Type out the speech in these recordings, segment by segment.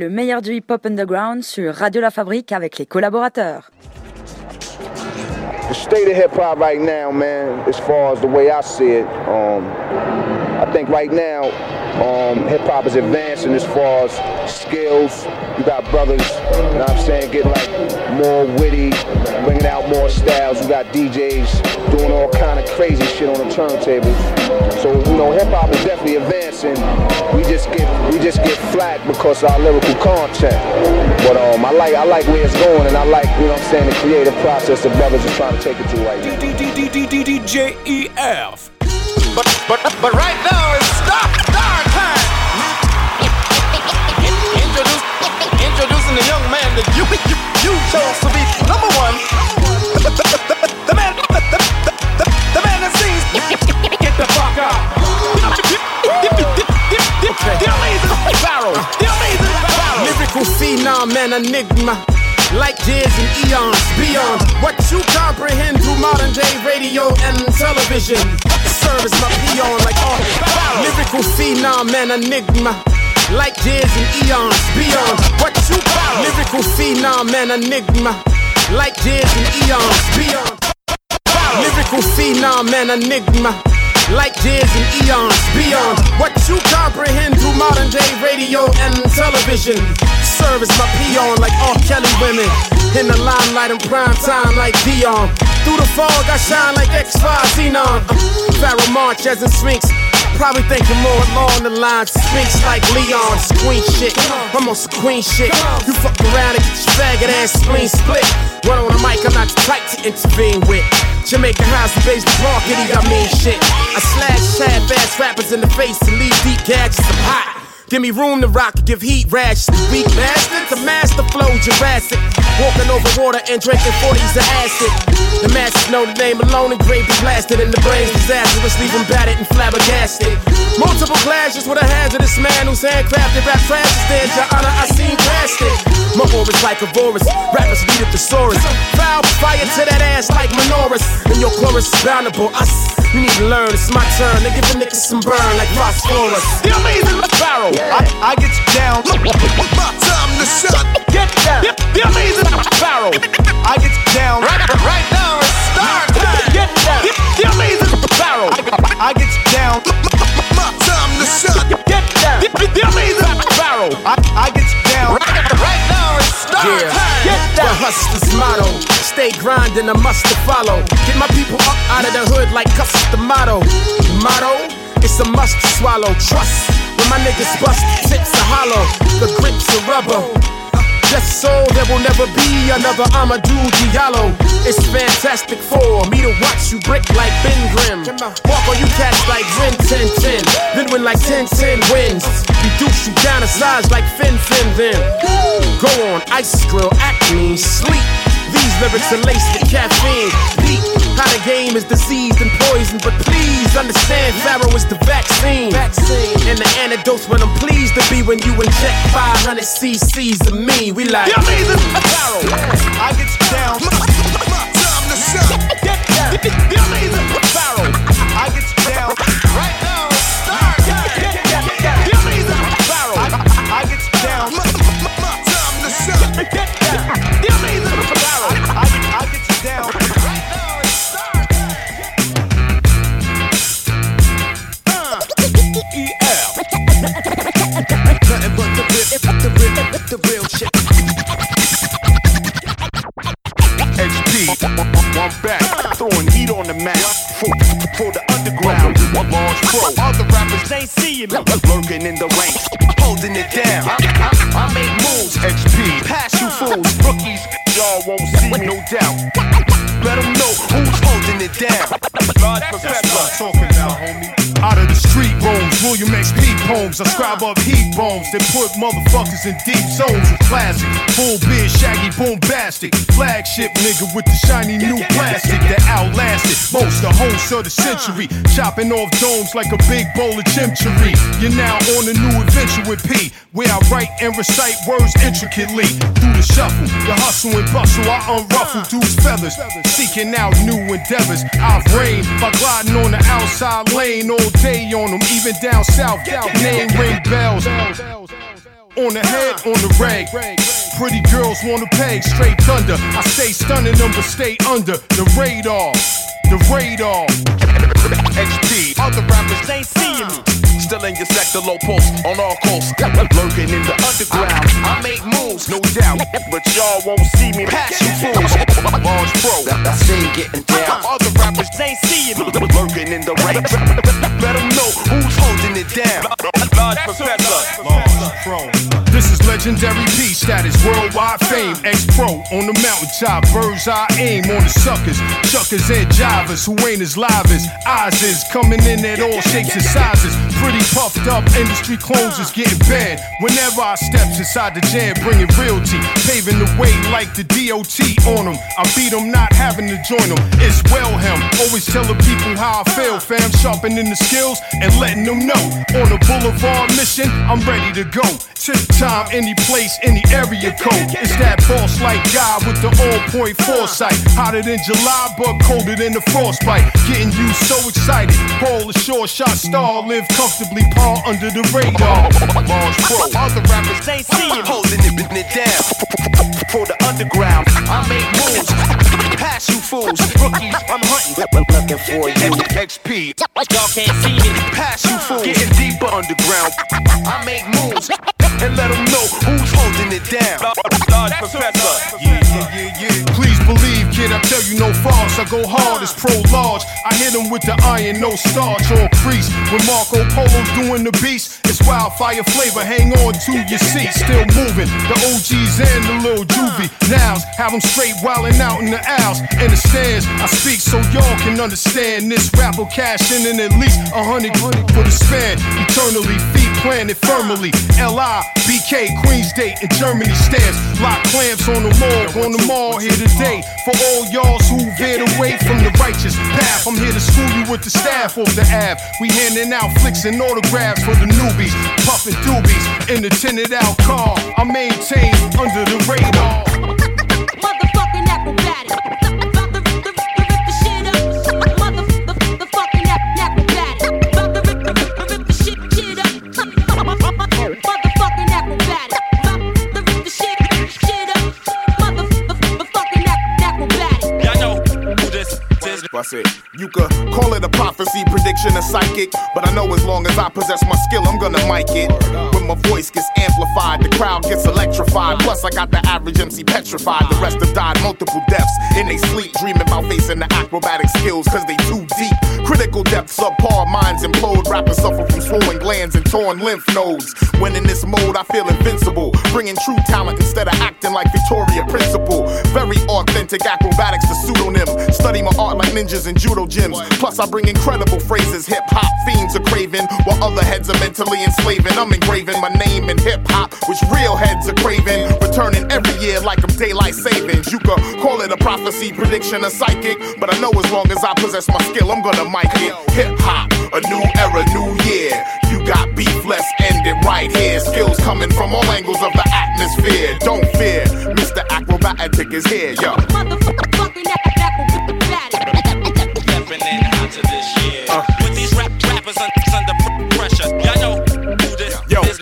Le meilleur du hip-hop underground sur Radio La Fabrique avec les collaborateurs. The state of hip hop right now, man, as far as the way I see it, um, I think right now um, hip hop is advancing as far as skills. You got brothers, you know what I'm saying, getting like more witty, bringing out more styles. We got DJs doing all kind of crazy shit on the turntables. So you know, hip hop is definitely advancing. We just get we just get because of our lyrical content. But um, I like I like where it's going, and I like you know what I'm saying the creative process the brothers are trying to take it to right now. But but but right now it's stop start time. Introduce, introducing the young man that you you, you chose to be number one. Lyrical phenom and enigma. Like years and eons beyond what you comprehend through modern day radio and television. Service my peon like all lyrical phenom and enigma. Like years and eons beyond what you lyrical phenom and enigma. Like years and eons beyond lyrical phenom and enigma. Like years and eons beyond what you comprehend through modern day radio and television. Service my peon like R. Kelly women. In the limelight in prime time like Dion. Through the fog I shine like X5 Xenon. Pharaoh March as in Sphinx. Probably thinking more along the lines Spinks like Leon. Queen shit. I'm on queen shit. You fuck around and get your faggot ass spleen split. Run on the mic, I'm not the to intervene with. Jamaica House and Baisley Park, he got mean shit. I slash half-ass rappers in the face and leave deep gadgets. I'm hot. Give me room to rock, give heat rash. Weak bastard, the master flow Jurassic. Walking over water and drinking 40s of acid. The masses know the name alone, engraved and blasted in the brains disastrous, leave them battered and flabbergasted. Multiple clashes with a hazardous man who's handcrafted rap trashes. Stand your honor, I seen past it. My aura's like a vorus, rappers lead a thesaurus. Foul fire to that ass like menorahs. And your chorus is boundable. Us, you need to learn, it's my turn. They give a nigga some burn like Ross phosphorus. The amazing Pharaoh. I, I get you down. My time to shut. Get down. The, the amazing Pharaoh. I get down. Right, right now it's start time. Get down. The, the amazing Pharaoh. I get down. My time to shut. Get down. The, the amazing Pharaoh. I, I get down. Right, now it's start Yeah, time. Get the hustler's motto. Stay grinding, a must to follow. Get my people up out of the hood like custom motto. Motto, it's a must to swallow. Trust when my niggas bust, tips are hollow. The grips are rubber. Just so there will never be another Amadou Diallo. It's fantastic for me to watch you brick like Ben Grimm. Walk on you cats like Rin Tin Tin. Then win like 10 10 wins. Reduce you down to size like Fin Fin then. Go on, ice grill, acne, sleep. These lyrics are laced with caffeine. Deep, how the game is diseased and poisoned. But please understand, Pharaoh is the vaccine. And the antidote's when I'm pleased to be when you inject 500 cc's of me. We like. The amazing Pharaoh. I get down. My time to shut. Get down. The, the amazing Pharaoh. Bombs that put motherfuckers in deep zones with classic. Full beard, shaggy, bombastic. Flagship nigga with the shiny new plastic that outlasted most the hosts of the century. Chopping off domes like a big bowl of chimchery. You're now on a new adventure with P, where I write and recite words intricately. Through the shuffle, the hustle and bustle, I unruffle dudes' feathers. Seeking out new endeavors. I've reigned by gliding on the outside lane all day on them, even down south. Name ring bells. On the head, on the rag. Pretty girls wanna pay straight thunder. I stay stunning them, but stay under the radar. The radar. XP. Other rappers ain't seeing me. Still in your sector, low pulse on all coasts. Lurking in the underground. I make moves, no doubt. But y'all won't see me pass you fools. Large pro. I stay getting uh-huh. down. Other rappers ain't seeing me. Lurking in the rain. Let them know who's holding it down. Large professor. This is legendary P status, worldwide fame. X Pro on the mountaintop, bird's eye aim on the suckers, chuckers and jivers who ain't as live as eyes is. Coming in at all shapes and sizes, pretty puffed up. Industry clones is getting bad. Whenever I steps inside the jam, bringing realty, paving the way like the DOT on them. I beat them, not having to join them. It's well him, always telling people how I feel, fam. Sharpening the skills and letting them know. On the boulevard mission, I'm ready to go. Tip time, any place, any area code. It's that boss like guy with the on point foresight. Hotter than July, but colder than the frostbite. Getting you so excited. Paul the short shot star, live comfortably, paw under the radar. Large pro. Other rappers ain't seeing holding it, putting it down. For the underground, I make moves. Pass you fools, rookies, I'm hunting. Looking for you. XP, y'all can't see me. Pass you fools, getting deeper underground. I make moves and let them know who's holding it down. Large professor. Yeah, yeah, yeah, yeah. Kid, I tell you no false. I go hard as pro large. I hit him with the iron, no starch or crease. When Marco Polo's doing the beast, it's wildfire flavor. Hang on to your seat, still moving. The OGs and the little juvie. Nows have them straight wildin' out in the aisles and the stands. I speak so y'all can understand this rap will cash in at least a hundred for the span. Eternally, feet planted firmly. LI, BK, Queens Date, and Germany stands. Lock clamps on the morgue, on the mall here today. For all y'alls who veered away from the righteous path, I'm here to school you with the staff of the Ave. We handing out flicks and autographs for the newbies, puffin' doobies in the tinted out car. I maintain under the radar. Motherfucking acrobatic. Call it a prophecy, prediction, a psychic. But I know as long as I possess my skill, I'm gonna mic it. When my voice gets amplified, the crowd gets electrified. Plus, I got the average MC petrified. The rest have died multiple deaths in they sleep, dreaming about facing the acrobatic skills, cause they too deep. Critical depths, subpar minds implode. Rappers suffer from swollen glands and torn lymph nodes. When in this mode, I feel invincible. Bringing true talent instead of acting like Victoria Principal. Very authentic acrobatics, the pseudonym. Study my art like ninjas in judo gyms. Plus, I bring incredible phrases hip hop fiends are craving, while other heads are mentally enslaving. I'm engraving my name in hip hop, which real heads are craving. Returning every year like I'm daylight savings. You could call it a prophecy, prediction, a psychic. But I know as long as I possess my skill, I'm gonna mic it. Hip hop, a new era, new year. You got beef, let's end it right here. Skills coming from all angles of the atmosphere. Don't fear, Mr. Acrobatic is here, yo. Motherfucking ac- acrobatic. Stepping in hot to this year.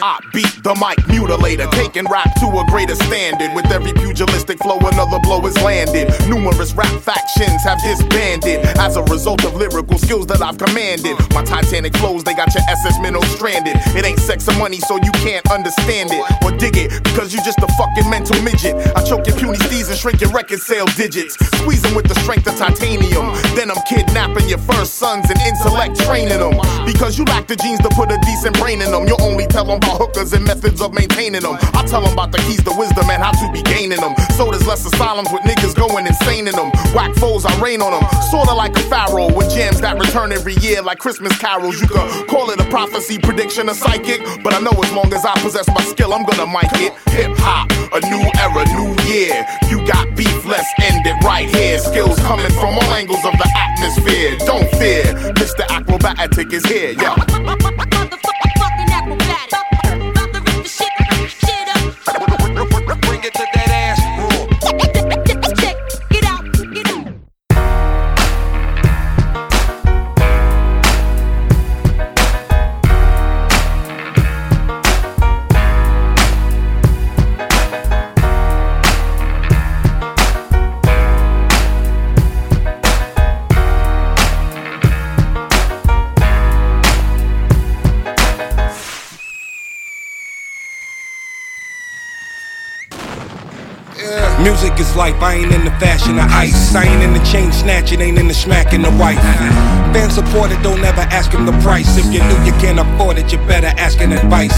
I beat the mic mutilator, taking rap to a greater standard. With every pugilistic flow, another blow is landed. Numerous rap factions have disbanded as a result of lyrical skills that I've commanded. My Titanic flows, they got your SS minnow stranded. It ain't sex or money, so you can't understand it or dig it because you just a fucking mental midget. I choke your puny steeds and shrink your record sale digits. Squeezing with the strength of titanium. Then I'm kidnapping your first sons and intellect training them. Because you lack the genes to put a decent brain in them. You'll only tell them hookers and methods of maintaining them. I tell them about the keys to wisdom and how to be gaining them. So there's less asylums with niggas going insane in them. Whack foes, I rain on them. Sorta like a pharaoh with jams that return every year like Christmas carols. You could call it a prophecy, prediction, a psychic. But I know as long as I possess my skill, I'm gonna mic it. Hip hop, a new era, new year. You got beef, let's end it right here. Skills coming from all angles of the atmosphere. Don't fear, Mr. Acrobatic is here, yo. Is life, I ain't in the fashion of ice. I ain't in the chain snatching, ain't in the smacking the wife. Fan supported, don't ever ask him the price. If you knew you can't afford it, you better ask an advice.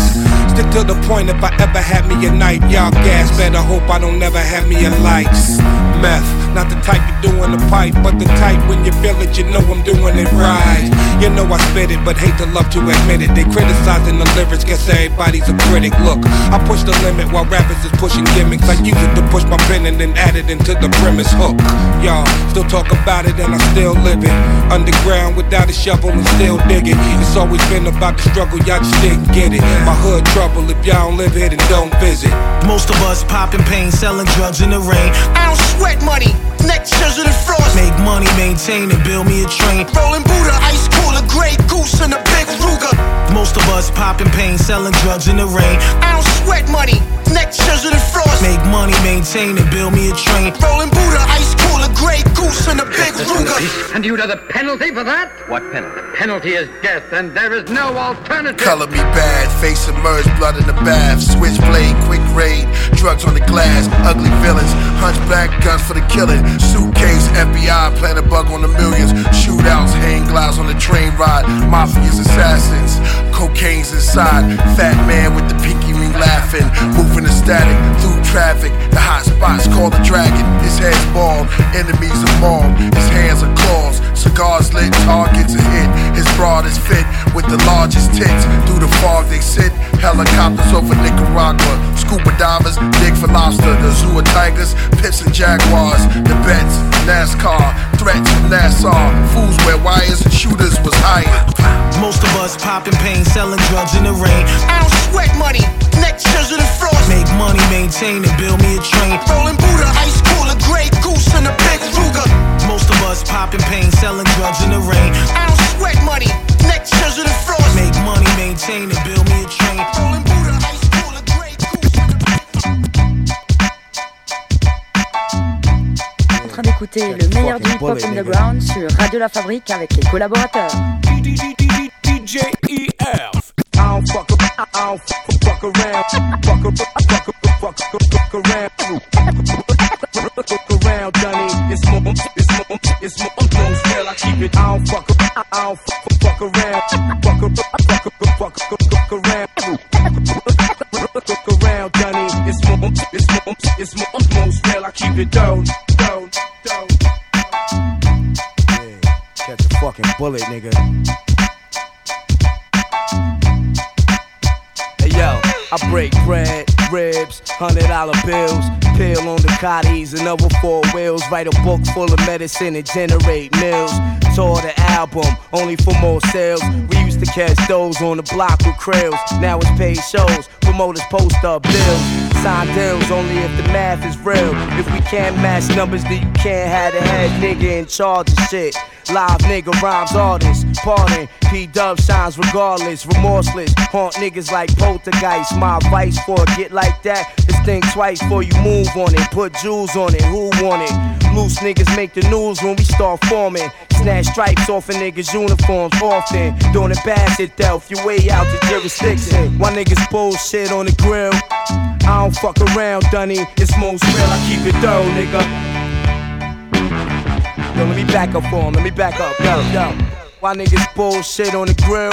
Stick to the point if I ever had me a night. Y'all gas, better hope I don't never have me a lights. Meth, not the type you do in the pipe, but the type when you feel it, you know I'm doing it right. You know I spit it, but hate to love to admit it. They criticizing the lyrics, guess everybody's a critic. Look, I push the limit while rappers is pushing gimmicks. I use it to push my pen and then add it into the premise hook. Y'all still talk about it and I still live it. Underground without a shovel and still digging. It's always been about the struggle, y'all just didn't get it. My hood trouble, if y'all don't live it and don't visit. Most of us popping pain, selling drugs in the rain. I don't sweat money, neck scissors and frost. Make money, maintain and build me a train. Rolling Buddha, ice cooler, Grey Goose and a big Ruger. Most of us popping pain, selling drugs in the rain. I don't sweat money, neck scissors and frost. Make money, maintain and build me a train. Rolling Buddha, ice cooler, Grey Goose and a big Ruger. And you know the penalty for that? What penalty? The penalty is death, and there is no alternative. Color me bad, face submerged, blood in the bath. Switchblade, quick raid, drugs on the glass, ugly villains, hunchback, guns for the killing. Suitcase, FBI, plant a bug on the millions. Shootouts, hang glides on the train ride. Mafia's assassins, cocaine's inside. Fat man with the ring laughing, moving the static through traffic. The hot spots call the dragon. His head's bald, enemies are mauled. His hands are claws, cigars lit, targets are hit. His broad is fit with the largest tits. Through the fog they sit. Helicopters over Nicaragua. Scuba divers dig for lobster. The zoo of tigers, pips and jaguars. The bets, NASCAR, threats from Nassau. Fools wear wires, and shooters was hired. Most of us popping pain, selling drugs in the rain. I don't sweat money, neck scissors and frost. Make money, maintain and build me a train. Rolling Buddha, ice cooler, Grey Goose and a big Ruger. Most of us popping pain, selling drugs in the rain. I don't sweat money, neck scissors and frost. Make money, maintain and build me a train. Rolling Buddha, train d'écouter le meilleur du hip-hop underground sur Radio La Fabrique avec les collaborateurs. DJ EF. I don't fuck, I don't fuck, fuck around, fuck, fuck, fuck, fuck, fuck around, fuck around, Dunny. It's more, it's more, it's more, more still I keep it. I fucking bullet, nigga. Hey yo, I break bread, ribs, hundred dollar bills, pill on the cotties another four wheels. Write a book full of medicine and generate mills. Tour the album, only for more sales. We used to catch those on the block with krills. Now it's paid shows, promoters post up bills. Sign deals only if the math is real. If we can't match numbers, then you can't have the head nigga in charge of shit. Live nigga rhymes artists, pardon. P Dub shines regardless, remorseless. Haunt niggas like poltergeist. My advice for a get like that is think twice before you move on it. Put jewels on it, who want it? Loose niggas make the news when we start forming. Snatch stripes off a niggas' uniforms often. Doing it bad shit Delph, your way out the jurisdiction. Why niggas bullshit on the grill? I don't fuck around, Dunny. It's most real, I keep it thorough, nigga. Yo, let me back up for him. Let me back up. Yo, yo. Why niggas bullshit on the grill?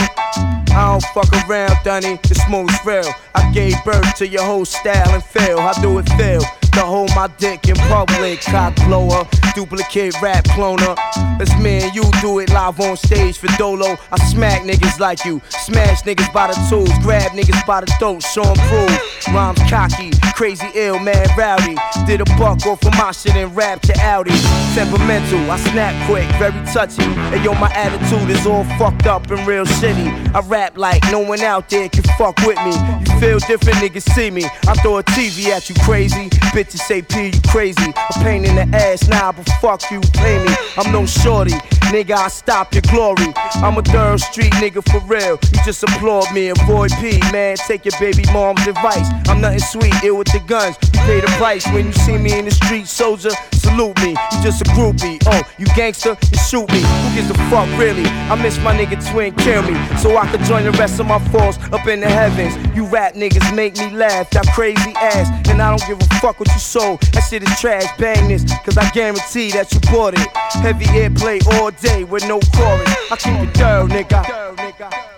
I don't fuck around, Dunny. The most real. I gave birth to your whole style and feel. How do it feel? To hold my dick in public, cock blower, duplicate rap cloner. Let's me and you do it live on stage for Dolo. I smack niggas like you, smash niggas by the tools, grab niggas by the throat, show 'em prove. Rhymes cocky, crazy ill, man rowdy. Did a buck off of my shit and rap to Audi. Temperamental, I snap quick, very touchy. And yo, my attitude is all fucked up and real shitty. I rap like no one out there can fuck with me. You feel different, niggas see me. I throw a TV at you, crazy. Bitches say P, you crazy. A pain in the ass now, but fuck you, pay me. I'm no shorty, nigga, I stop your glory. I'm a third street nigga for real. You just applaud me, avoid P, man. Take your baby mom's advice. I'm nothing sweet, ill with the guns. You pay the price when you see me in the street, soldier. Salute me, you just a groupie. Oh, you gangster, you shoot me. Who gives a fuck, really? I miss my nigga twin, kill me. So I could join the rest of my force up in the heavens. You rap niggas make me laugh, that crazy ass. And I don't give a fuck what you sold. That shit is trash, bang this, cause I guarantee that you bought it. Heavy airplay all day with no chorus. I keep it thorough, nigga.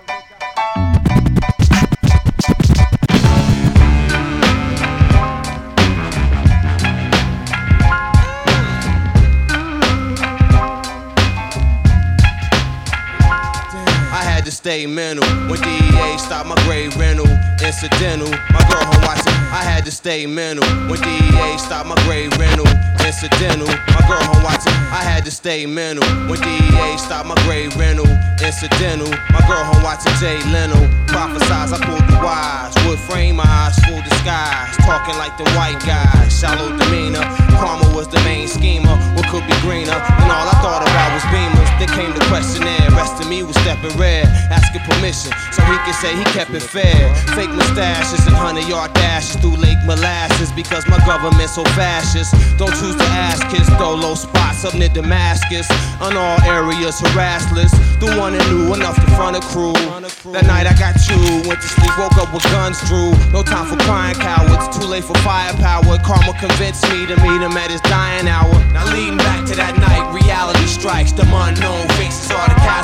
Stay mental when DEA stopped my grade rental. Incidental, my girl home watching. I had to stay mental when DEA stopped my grade rental. Incidental, my girl home watching. I had to stay mental when DEA stopped my grade rental. Incidental, my girl home watching Jay Leno. Prophesize, I pulled the wise. Wood frame eyes, full disguise. Talking like the white guys. Shallow demeanor. Karma was the main schemer. What could be greener? And all I thought about was beamers. Then came the questionnaire. Rest of me was stepping red. Asking permission so he can say he kept it fair. Fake mustaches and hundred yard dashes through Lake Molasses because my government's so fascist. Don't choose to ask kids, throw low spots up near Damascus. On all areas, harassless. The one that knew enough to front a crew. That night I got you, went to sleep, woke up with guns drew. No time for crying cowards, too late for firepower. Karma convinced me to meet him at his dying hour. Now leading back to that night, reality strikes. The unknown faces are the casualty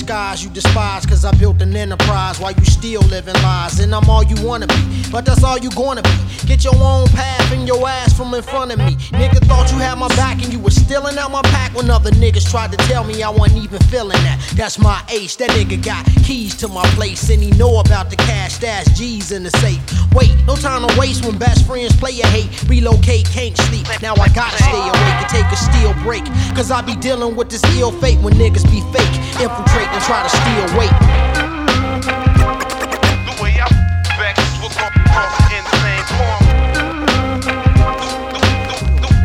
disguise you despise cause I built an enterprise while you still living lies. And I'm all you wanna be but that's all you gonna be. Get your own path and your ass from in front of me. Nigga thought you had my back and you was stealing out my pack when other niggas tried to tell me I wasn't even feeling that. That's my ace that nigga got keys to my place and he know about the cash stash G's in the safe. Wait no time to waste when best friends play a hate. Relocate can't sleep. Now I gotta stay awake and take a steel break. Cause I be dealing with this ill fate when niggas be fake. Infiltrate and try to steal weight. The way I vex will go cross insane form.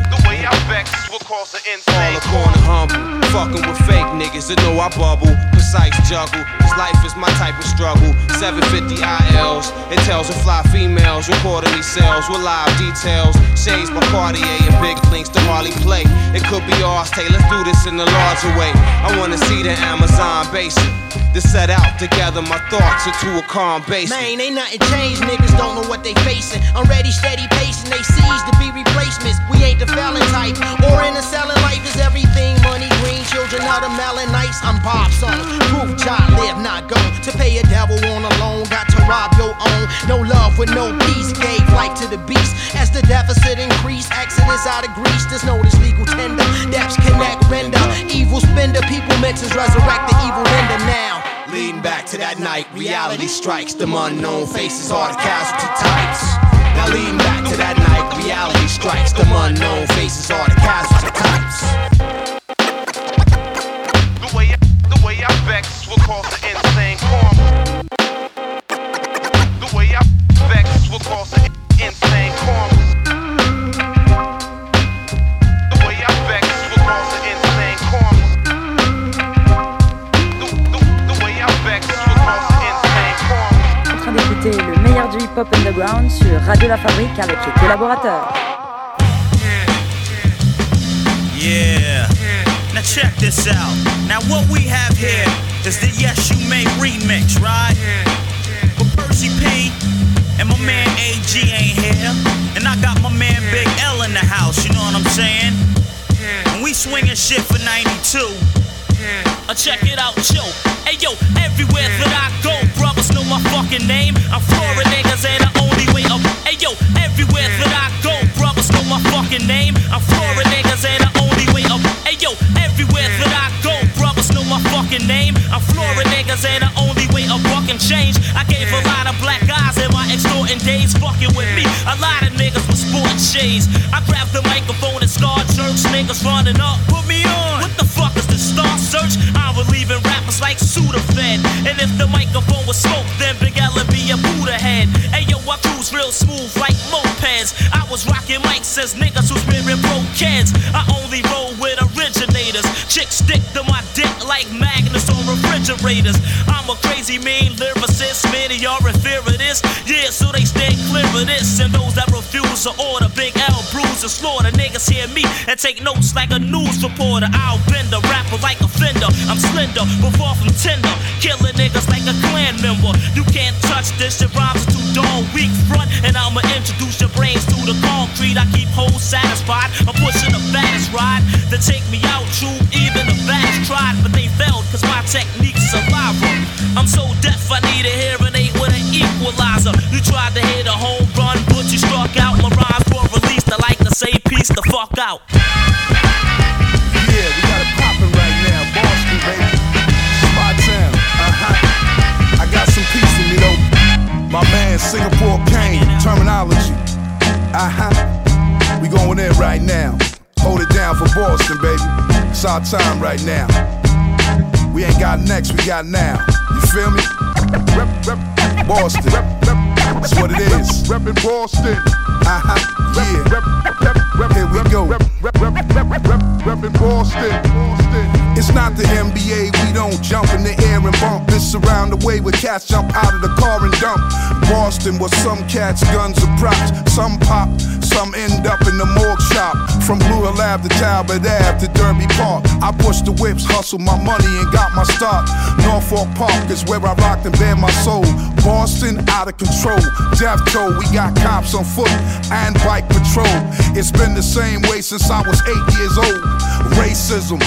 The way I vex will cause an insane a corner humble, fucking with fake niggas that know I bubble. Precise juggle, cause life is my type of struggle. 750 ILs, it tells of fly females, recording these sales with live details. Shades by Cartier and big links to Harley play. It could be ours, Tay, let's do this in a larger way. I wanna see the Amazon basin. To set out together my thoughts into a calm basin. Man, ain't nothing changed. Niggas don't know what they facing. I'm ready, steady pacing. They seize to be replacements. We ain't the felon type. Or in a selling life is everything money, green children of melon nights. I'm Bob son. Proof child live, not go. To pay a devil on a loan, got to rob your own. No love with no peace. Gave life to the beast. As the deficit increased, exodus out of Greece. There's no this legal tender. Depths connect, render. Evil spender. People mentions resurrect the evil render now. Leading back to that night, reality strikes. The unknown faces are the casualty types. Now leading back to that night, reality strikes. The unknown faces are the casualty types. Avec les hear take notes like a news reporter. I'll bend a rapper like a fender. I'm slender, but far from tender. Killing niggas like a clan member. You can't touch this. Your rhymes are too dull, weak front. And I'ma introduce your brains to the concrete. I keep hoes satisfied. I'm pushing the baddest ride to take me out. True, even the baddest tried, but they failed cause my technique's saliva. I'm so deaf, I need a hearing aid with an equalizer. You tried to hit Uh-huh. We going in right now. Hold it down for Boston, baby. It's our time right now. We ain't got next, we got now. You feel me? Boston. That's what it is. Reppin' Boston. Uh-huh. Yeah. Rep, rep, rep, Here we go. Rep, rep, rep, rep, rep, reppin' Boston. Boston. It's not the NBA, we don't jump in the air and bump. This around the way where cats jump out of the car and dump. Boston, where some cats, guns are props. Some pop, some end up in the morgue shop. From Blue Lab to Talbot Ave to Derby Park. I push the whips, hustle my money and got my start. Norfolk Park is where I rocked and bare my soul. Boston, out of control. Death toll, we got cops on foot and bike patrol. It's been the same way since I was eight years old. Racism,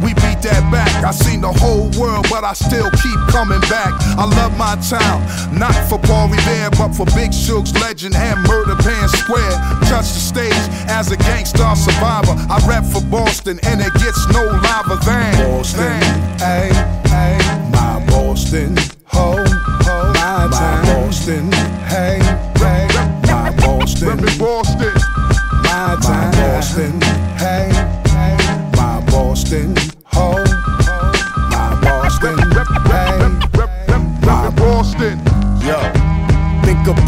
we beat that back. I seen the whole world, but I still keep coming back. I love my town, not for Paul Revere, but for Big Shug's legend and Murder Pan Square. Touch the stage as a gangsta survivor. I rap for Boston, and it gets no liver than Boston. Hey, hey, my Boston, ho, ho, my, my Boston. Hey, hey, my Boston, Boston, my Boston. Hey, hey, my Boston,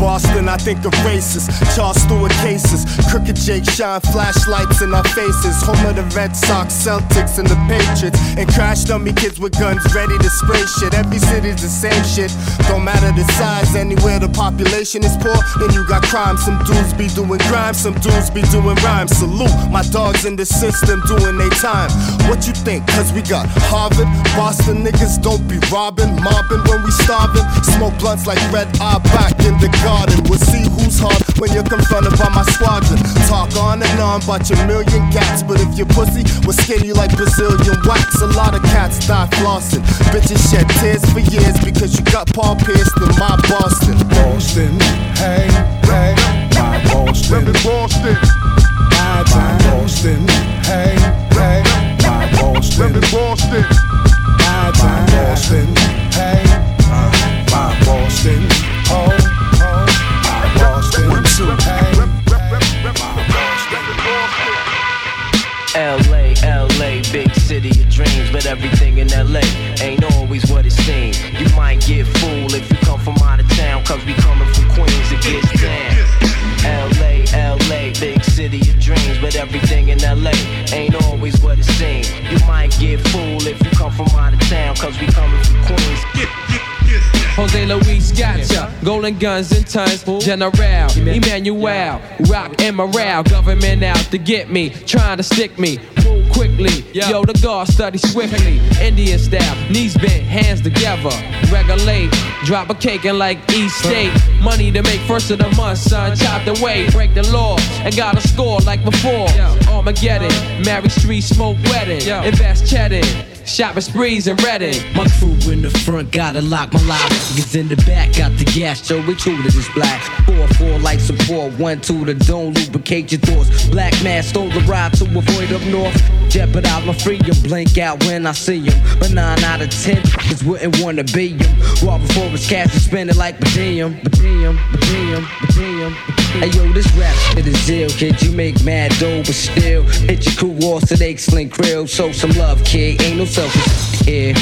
Boston, I think of races. Charles Stuart cases. Crooked Jake shine flashlights in our faces. Home of the Red Sox, Celtics, and the Patriots. And crash dummy kids with guns ready to spray shit. Every city's the same shit. Don't matter the size, anywhere the population is poor. Then you got crime. Some dudes be doing crime, some dudes be doing rhymes. Salute my dogs in the system doing their time. What you think? Cause we got Harvard, Boston niggas don't be robbing, mobbing when we starving. Smoke blunts like red eye back in the garden. We'll see who's hard when you're confronted by my squadron. Talk on and on about your million cats, but if your pussy will skin you like Brazilian wax, a lot of cats die flossing. Bitches shed tears for years because you got Paul pierced in my Boston. Boston, hey, hey, my Boston, Boston, my time, Boston, hey, hey, my Boston, Boston, my time, Boston, hey, uh, my Boston, oh, my Hey, LA, LA, big city of dreams, but everything in LA ain't always what it seems. You might get fooled if you come from out of town, cause we coming from Queens, it gets down. LA, LA, big city of dreams, but everything in LA ain't always what it seems. You might get fooled if you come from out of town, cause we coming from Queens. Jose Luis gotcha, golden guns and tons, General, Emmanuel, rock and morale, government out to get me, trying to stick me, move quickly, yo the guard study swiftly, Indian style, knees bent, hands together, regulate, drop a cake and like East State, money to make first of the month, son, chopped away, break the law, and got a score like before, Armageddon, Mary Street smoke wedding, invest cheddar. Shopping sprees and Redding. My crew in the front gotta lock my lock. Niggas in the back got the gas, so we true to this black. Four, four like support, one, two, the don't lubricate your thoughts. Black man stole the ride to avoid up north. Jeopardize my freedom, blink out when I see him. But nine out of ten niggas wouldn't wanna be him. Walk before his cash and spend it like per diem, per diem. Hey yo, this rap shit is ill, kid. You make mad dough, but still hit your crew off to the excellent grill. Show some love, kid. Ain't no selfish here.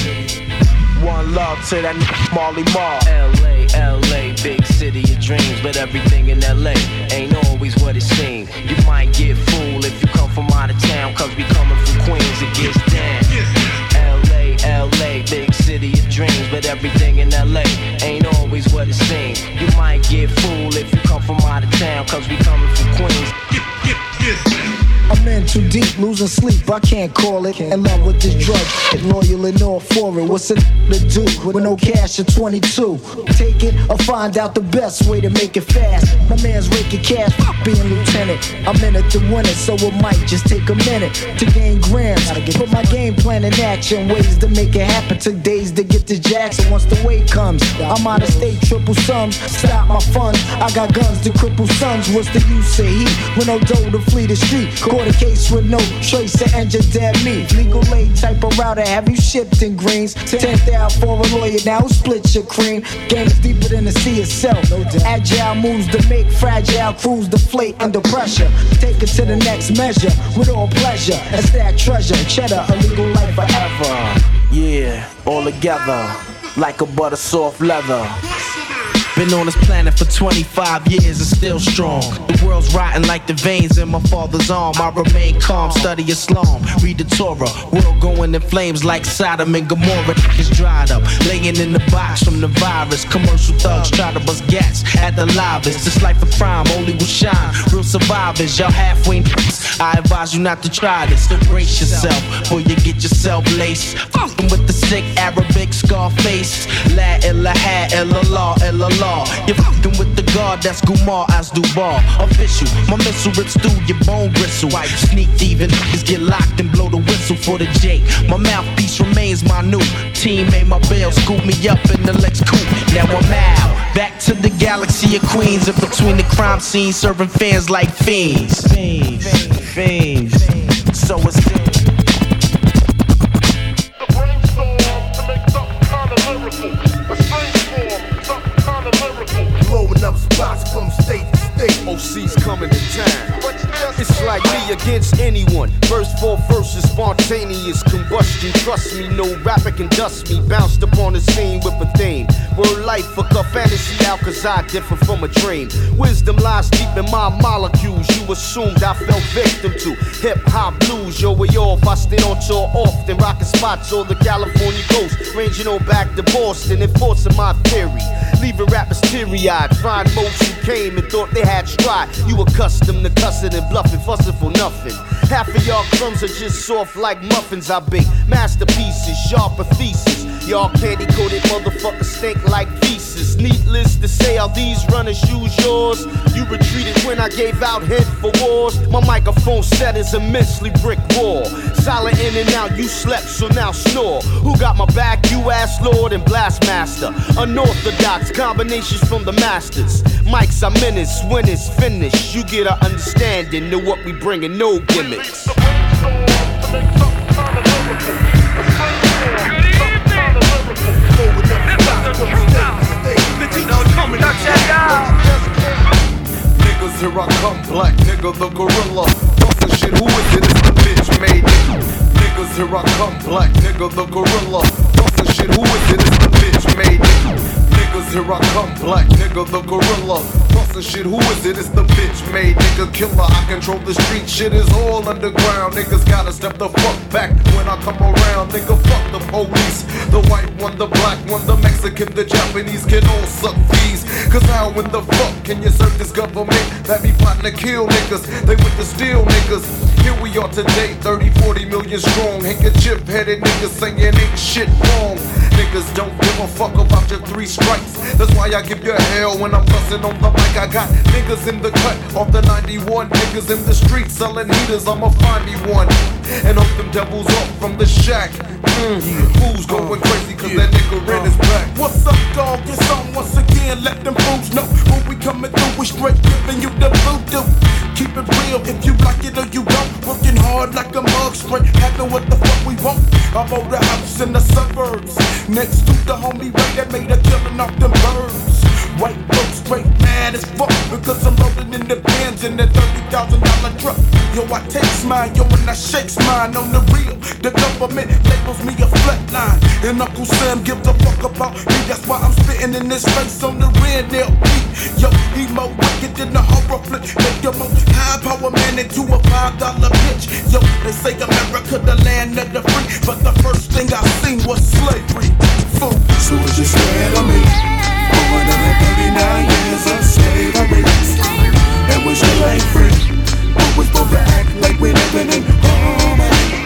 One love to that n- Marley Marl. LA, LA, big city of dreams, but everything in LA ain't always what it seems. You might get fooled if you come from out of town, cause we coming from Queens, it gets down. LA, LA, big city of dreams, but everything in LA ain't always what it seems. You might get fooled if you come from out of town, cause we coming from Queens. I'm in too deep, losing sleep, I can't call it. In love with this drug, shit, loyal and all for it. What's a to do with no cash at 22? Take it or find out the best way to make it fast. My man's raking cash, being lieutenant. I'm in it to win it, so it might just take a minute to gain grams. Put my game plan in action, ways to make it happen. Took days to get to Jackson. Once the weight comes, I'm out of state, triple sums. Stop my funds, I got guns to cripple sons. What's the use of heat with no dough to flee the street? Caught a case with no trace of engine dead meat. Legal aid type of router, have you shipped in greens? Tenth out for a lawyer now, split your cream? Game is deeper than the sea itself. Agile moves to make fragile crews deflate under pressure. Take it to the next measure with all pleasure. That's that treasure, cheddar, a legal life forever. Yeah, all together, like a butter soft leather. Been on this planet for 25 years and still strong. The world's rotten like the veins in my father's arm. I remain calm, study Islam, read the Torah. World going in flames like Sodom and Gomorrah. It's dried up, laying in the box from the virus. Commercial thugs try to bust gas at the livest. This life of crime only will shine. Real survivors, y'all halfway. I advise you not to try this. Brace yourself before you get yourself laced. Fucking with the sick Arabic scar face. La ilaha illallah illallah. You're fucking with the god that's Gumar as Duval. Official, my missile rips through your bone bristle. Sneak thieving, niggas get locked and blow the whistle for the Jake. My mouthpiece remains my new team. Made my bail, scoop me up in the Lex coupe. Now I'm out, back to the galaxy of queens. And between the crime scene, serving fans like fiends. Fiends, fiends. So it's up spots from state OC's coming to town. It's like me against anyone. Verse for verse is spontaneous combustion. Trust me, no rapper can dust me. Bounced upon the scene with a theme. Word life, fuck a fantasy out, cause I differ from a dream. Wisdom lies deep in my molecules. You assumed I fell victim to hip hop blues. Yo, way off, I stay on tour often. Rocking spots on the California coast. Ranging on back to Boston, enforcing my theory. Leaving rappers teary eyed. Find most who came and thought they had You accustomed to cussing and bluffing, fussing for nothing. Half of y'all crumbs are just soft like muffins I bake. Masterpieces, sharper thesis. Y'all candy coated motherfuckers stink like feces. Needless to say, how these runners use yours. You retreated when I gave out hint for wars. My microphone set is immensely brick wall. Silent in and out, you slept, so now snore. Who got my back? You ass Lord and Blastmaster. Unorthodox combinations from the masters. Mics are menace, when it's finished. You get an understanding of what we bringing, no gimmicks. Niggas, here I come, black nigga, the gorilla. Bustin' shit, who is it? It's the bitch made nigga. Niggas, here I come, black nigga, the gorilla. Bustin' shit, who is it? It's the bitch made nigga. Niggas, here I come, black nigga, the gorilla. Bustin' shit, who is it? It's the bitch made nigga killer. I control the street, shit is all underground. Niggas gotta step the fuck back when I come around. Nigga, fuck the police. The white one, the black one, the Mexican, the Japanese can all suck fees. Cause how in the fuck can you serve this government that be plotting to kill niggas? They with the steel niggas. Here we are today, 30, 40 million strong. Handkerchief headed niggas saying ain't shit wrong. Niggas don't give a fuck about your three strikes. That's why I give you hell when I'm busting on the mic. I got niggas in the cut off the 91. Niggas in the street selling heaters. I'ma find me one and hook them devils up from the shack. Mm. Fools going crazy cause that nigga red is back. What's up, dog? It's on once again. Let them fools know when we coming through. We straight giving you the voodoo. Keep it real if you like it or you don't. Working hard like a mug, straight having what the fuck we want. I bought a house in the suburbs next to the homie Ray that made a killing off them birds. In the that thirty thousand dollar truck. Yo, I takes mine, yo, and I shakes mine on the real. The government labels me a flatline, and Uncle Sam gives a fuck about me. That's why I'm spitting in this face on the red nail beat. Yo, he more wicked than a horror flick. Make your most high power man into a five dollar bitch. Yo, they say America the land of the free, but the first thing I seen was slavery. Fool. Soon as you swear to me? For 139 years of slavery, and we still ain't free. But we're supposed to act like we're living in harmony.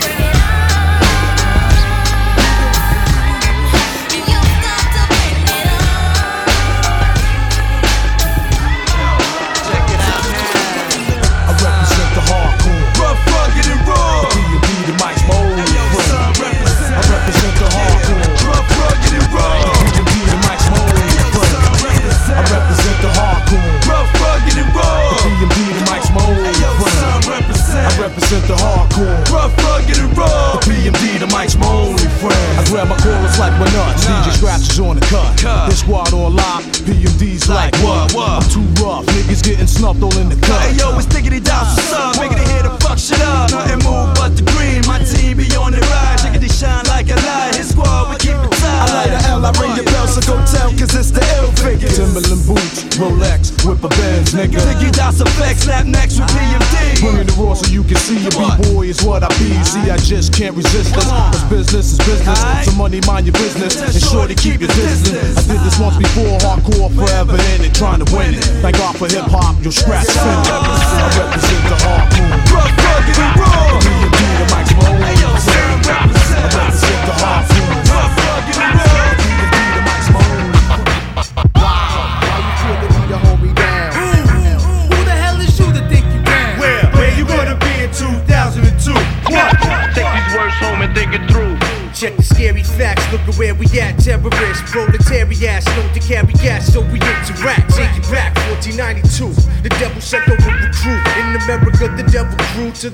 I represent the hardcore. Rough, rugged, and raw. The hardcore. Rough, rugged, and raw. The B&B, the Mike's my only friend. I grab my chorus like my nuts. DJ scratches on the cut. This squad on lock. PMD's like what? what? I'm too rough. Niggas getting snuffed all in the cut. Hey yo, it's Diggity Down, what's up? Making it here to fuck shit up. Nothing move but the green. My team be on the ride. Diggity shine like a light. His squad, we keep it. I light a L, I ring your bell, so go tell, cause it's the ill figure. Timberland boots, Rolex, whip a Benz, nigga. Diggy Dots effect, snap next with PMD. Bringing the raw so you can see your B-boy is what I be. See, I just can't resist this. Cause business is business. So money, mind your business. And sure to keep your distance. I did this once before, hardcore forever in it, trying to win it. Thank God for hip hop, you'll scratch. I represent the hardcore.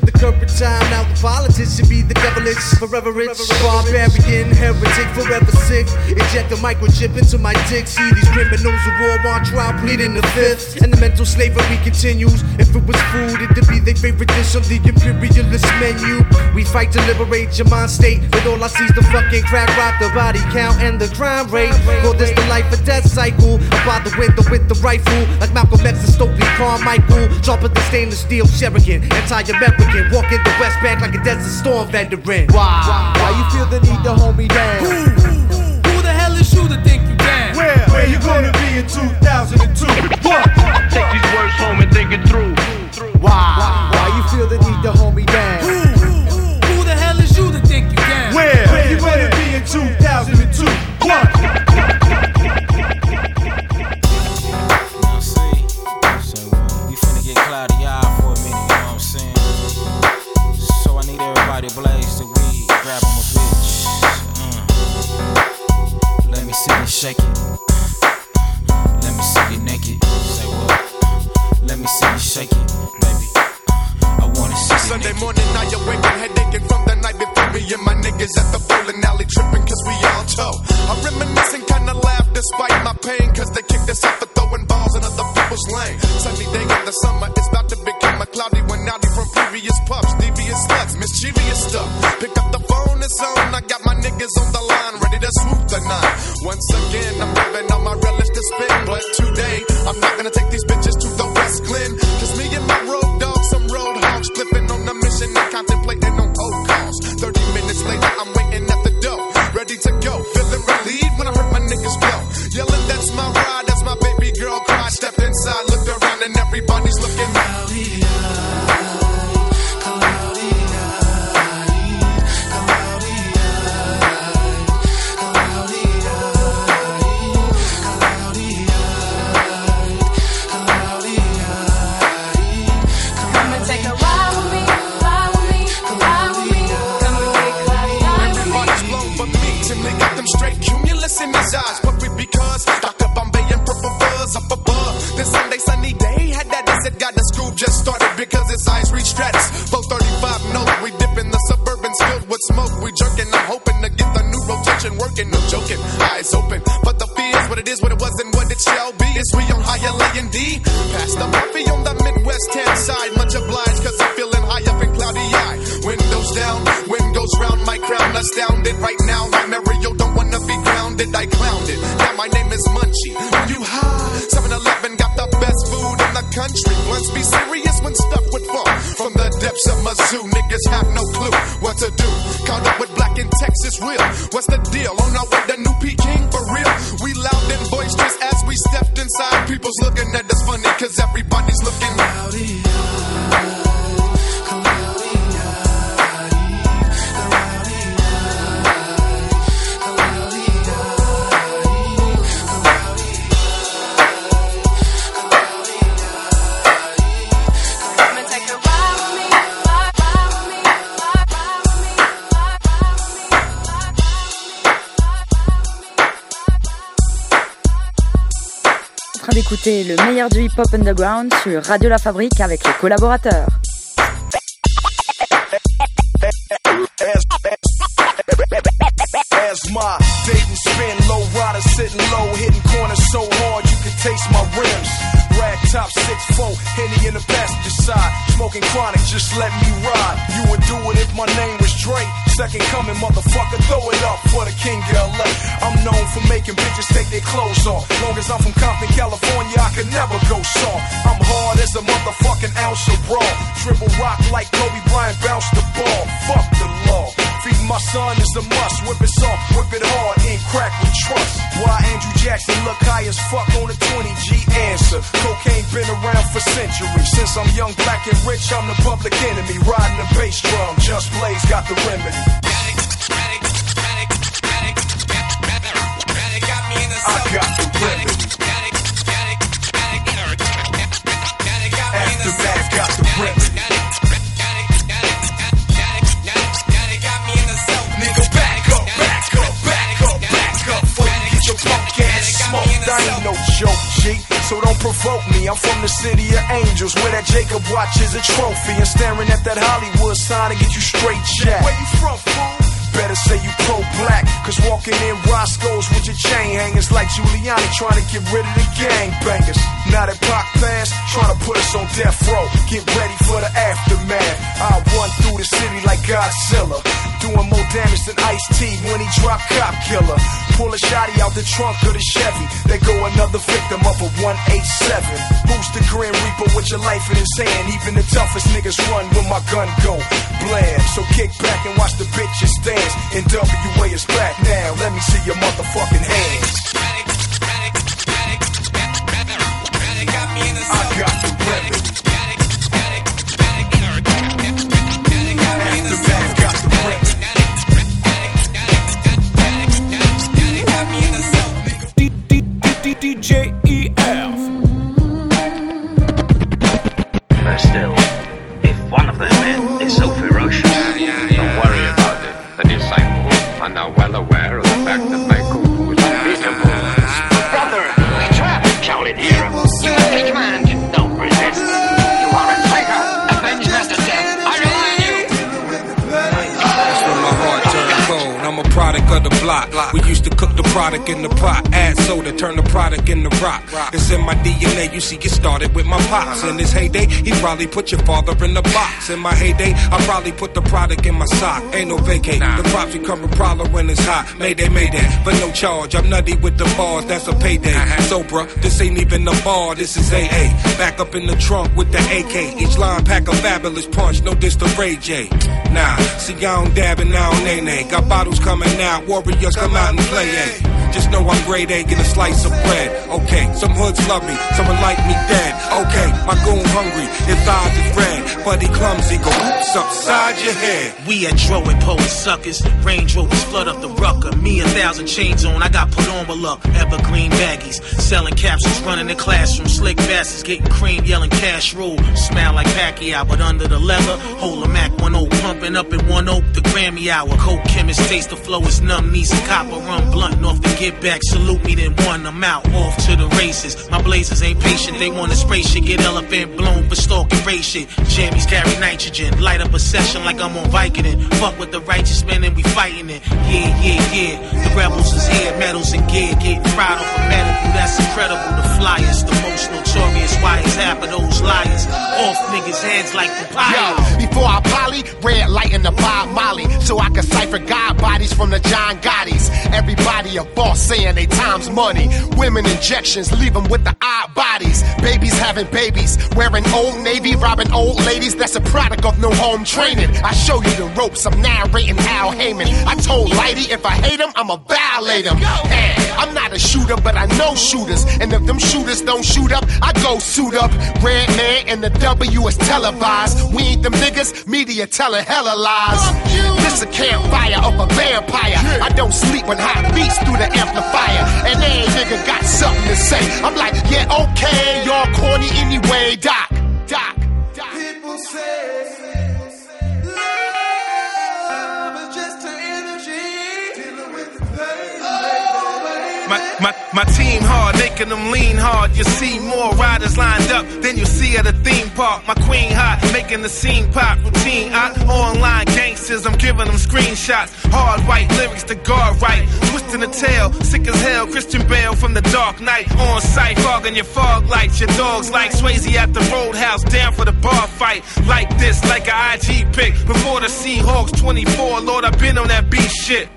The current time. Now the politician be the devilish, forever rich. Barbarian, heretic, forever sick. Inject a microchip into my dick. See these criminals of war on trial, pleading the fifth. And the mental slavery continues. If it was food, it'd be their favorite dish on the imperialist menu. We fight to liberate your mind state. With all I see is the fucking crack rock, the body count, and the crime rate. Call this the life or death cycle. Up by the window with the rifle. Like Malcolm X and Stokely Carmichael. Drop at the stainless steel Sheridan. Anti-American. Walk in the West Bank like a Desert Storm veteran. Why? Why you feel the need to hold me down? Who Who the hell is you to think you can? Where? Where you gonna be in 2002? What? Take these words home and think it through. Why? Why you feel the need to hold me down? Who the hell is you to think you can? Where? Where you gonna be in 2002? Pain cause they looking rowdy. D'écouter le meilleur du hip-hop underground sur Radio La Fabrique avec les collaborateurs. Second coming, motherfucker, throw it up for the king LA. I'm known for making bitches take their clothes off. Long as I'm from Compton, California, I can never go soft. I'm hard as a motherfucking ounce of raw. Triple rock like Kobe Bryant, bounce the ball. Fuck the Feeding my son is a must. Whip it soft, whip it hard, ain't crack with trust. Why Andrew Jackson look high as fuck on a 20 G answer. Cocaine been around for centuries. Since I'm young, black, and rich, I'm the public enemy. Riding the bass drum, just blaze got the remedy. I got So don't provoke me. I'm from the city of angels, where that Jacob watch is a trophy. And staring at that Hollywood sign to get you straight jack. Where you from, fool? Better say you pro-black, cause walking in Roscoe's with your chain hangers like Giuliani trying to get rid of the gangbangers. Now that Pac passed, trying to put us on death row. Get ready for the aftermath. I run through the city like Godzilla, doing more damage than Ice-T when he drop Cop Killer. Pull a shotty out the trunk of the Chevy. They go another victim of a 187. Who's the Grim Reaper with your life in his hand? Even the toughest niggas run when my gun go blam. So kick back and watch the bitches dance. NWA is back now. Let me see your motherfucking hands. Product in the pot, add soda, turn the product in into rock. It's in my DNA. You see, it started with my pops. In his heyday, he probably put your father in the box. In my heyday, I probably put the product in my sock. Ain't no vacate. The props become a problem when it's hot. Mayday, mayday, but no charge. I'm nutty with the bars. That's a payday. Uh-huh. So, bruh, this ain't even a bar. This is AA. Back up in the trunk with the AK. Each line pack a fabulous punch. No diss to Ray J. Nah, see, I don't dab and I don't nay nay. Got bottles coming out. Warriors come out and play. Just know I'm grade A, get a slice of bread. Okay, some hoods love me, someone like me dead. Okay, my goon hungry, his eyes is red, he clumsy. Go oops upside your head. We at Dro and Poet Suckers. Range Rovers flood up the rucker. Me a thousand chains on, I got put on with luck. Evergreen baggies. Selling capsules, running the classroom. Slick bastards getting cream, yelling cash rule. Smell like Pacquiao, but under the leather. Hold a Mac 1 0, pumping up in one oak, the Grammy hour. Coke chemist taste the flow is numb. Some copper rum blunt off the get back. Salute me, then one. I'm out, off to the races. My blazers ain't patient, they want spray shit. Get elephant blown for stalking race shit. Jammies carry nitrogen. Light up a session like I'm on Vicodin. Fuck with the righteous men and we fighting it. Yeah, yeah, yeah. The rebels is here, medals and gear. Getting fried off a medical, that's incredible. The flyers, the most notorious. Why is half of those liars off niggas' heads like papaya? Yo, before I poly, red light in the Bob Molly, so I can cipher God bodies from the John Gottis. Everybody a boss saying they time's money. Women injections leave them with the odd bodies. Babies having babies, wearing old navy, robbing old ladies. That's a product of no home training. I show you the ropes, I'm narrating Al Haymon. I told Lighty if I hate him, I'ma violate him. I'm not a shooter, but I know shooters. And if them shooters don't shoot up, I go suit up. Red man and the W is televised. We ain't them niggas, media telling hella lies. This a campfire of a vampire. I don't sleep when hot beats through the amplifier. And every nigga got something to say. I'm like, yeah, okay, y'all corny anyway, doc, Doc. Doc. People say My, my, my team hard, making them lean hard. You see more riders lined up than you see at a theme park. My queen hot, making the scene pop. Routine out, online gangsters, I'm giving them screenshots. Hard white lyrics to guard right. Twisting the tail, sick as hell. Christian Bale from the Dark Knight. On sight, fogging your fog lights. Your dogs like Swayze at the roadhouse, down for the bar fight. Like this, like a IG pic. Before the Seahawks 24, Lord, I've been on that beat shit.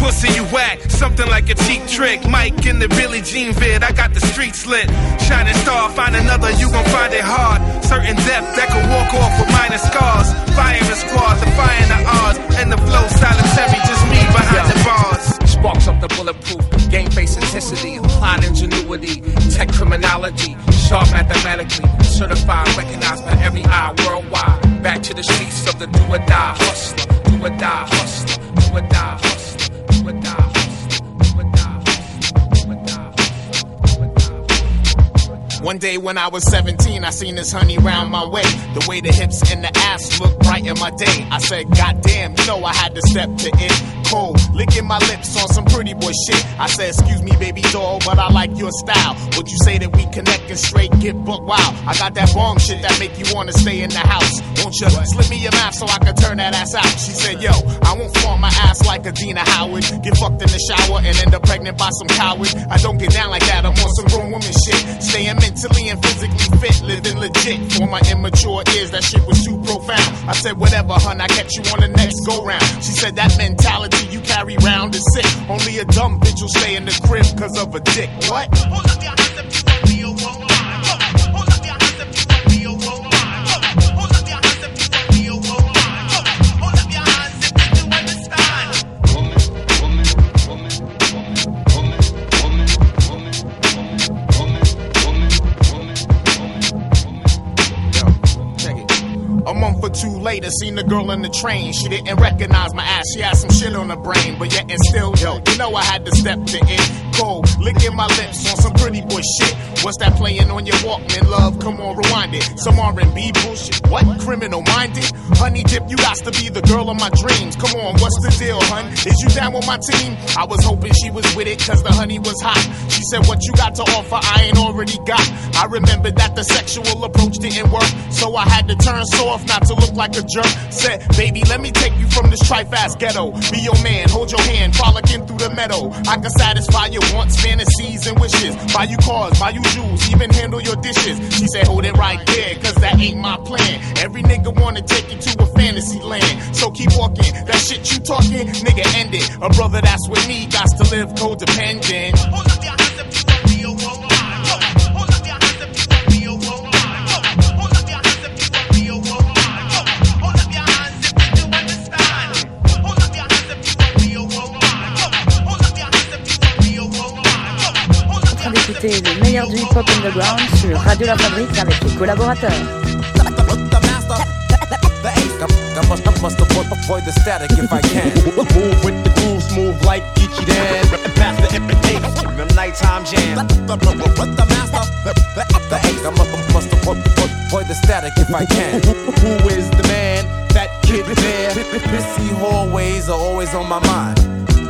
Pussy, you whack, something like a cheap trick. Mike in the Billie Jean vid, I got the streets lit. Shining star, find another, you gon' find it hard. Certain depth that can walk off with minor scars. Firing squad, defying the odds. And the flow solitary, just me behind the bars. Sparks up the bulletproof, game face intensity, applied ingenuity, tech criminology, sharp mathematically, certified, recognized by every eye worldwide. Back to the streets of the do or die hustler, do or die hustler, do or die hustler, or die One day when I was 17, I seen this honey round my way. The way the hips and the ass look bright in my day. I said, God damn, you know I had to step to it. Cold, licking my lips on some pretty boy shit. I said, excuse me, baby doll, but I like your style. Would you say that we connect and straight get book wild? I got that bomb shit that make you wanna stay in the house. Won't you slip me your map so I can turn that ass out? She said, yo, I won't form my ass like Adina Howard. Get fucked in the shower and end up pregnant by some coward. I don't get down like that, I'm on some grown woman shit. Staying mentally and physically fit, living legit. For my immature ears, that shit was too profound. I said, whatever, hun, I catch you on the next go round. She said, that mentality you carry round is sick. Only a dumb bitch will stay in the crib cause of a dick. What? Later, seen the girl in the train. She didn't recognize my ass. She had some shit on her brain, but yet and still, yo, you know I had to step to it. Cold, licking my lips on some pretty boy shit. What's that playing on your Walkman, love? Come on, rewind it. Some R&B bullshit. What? Criminal minded? Honey dip, you got to be the girl of my dreams. Come on, what's the deal, hun? Is you down with my team? I was hoping she was with it, cause the honey was hot. She said, What you got to offer, I ain't already got. I remembered that the sexual approach didn't work, so I had to turn soft not to look like a jerk. Said, Baby, let me take you from this trife ass ghetto. Be your man, hold your hand, frolicking through the meadow. I can satisfy your wants, fantasies, and wishes. Buy you cars, buy you jewels, even handle your dishes. She said, Hold it right there, cause that ain't my plan. Every nigga wanna take you to a fantasy land. So keep walking, that shit you talking, nigga, end it. A brother that's with me, got to live codependent. Train d'écouter le meilleur du hip-hop underground sur Radio La Fabrique avec les collaborateurs. I must, I must avoid, avoid the static if I can. Move with the grooves, move like Geechee Dan. Master everything, them nighttime jam. The master, the ace. I must, must avoid, avoid, the static if I can. Who is the man? That kid there. Busy hallways are always on my mind.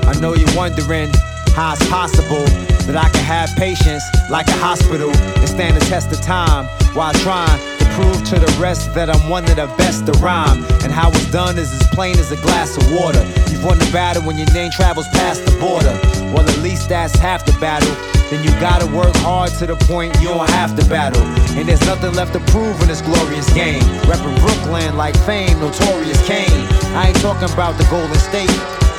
I know you're wondering how it's possible that I can have patience like a hospital and stand the test of time while trying to prove to the rest that I'm one of the best to rhyme. And how it's done is as plain as a glass of water. You've won the battle when your name travels past the border. Well, at least that's half the battle. Then you gotta work hard to the point you don't have to battle. And there's nothing left to prove in this glorious game. Reppin' Brooklyn like fame, notorious Kane. I ain't talking about the Golden State.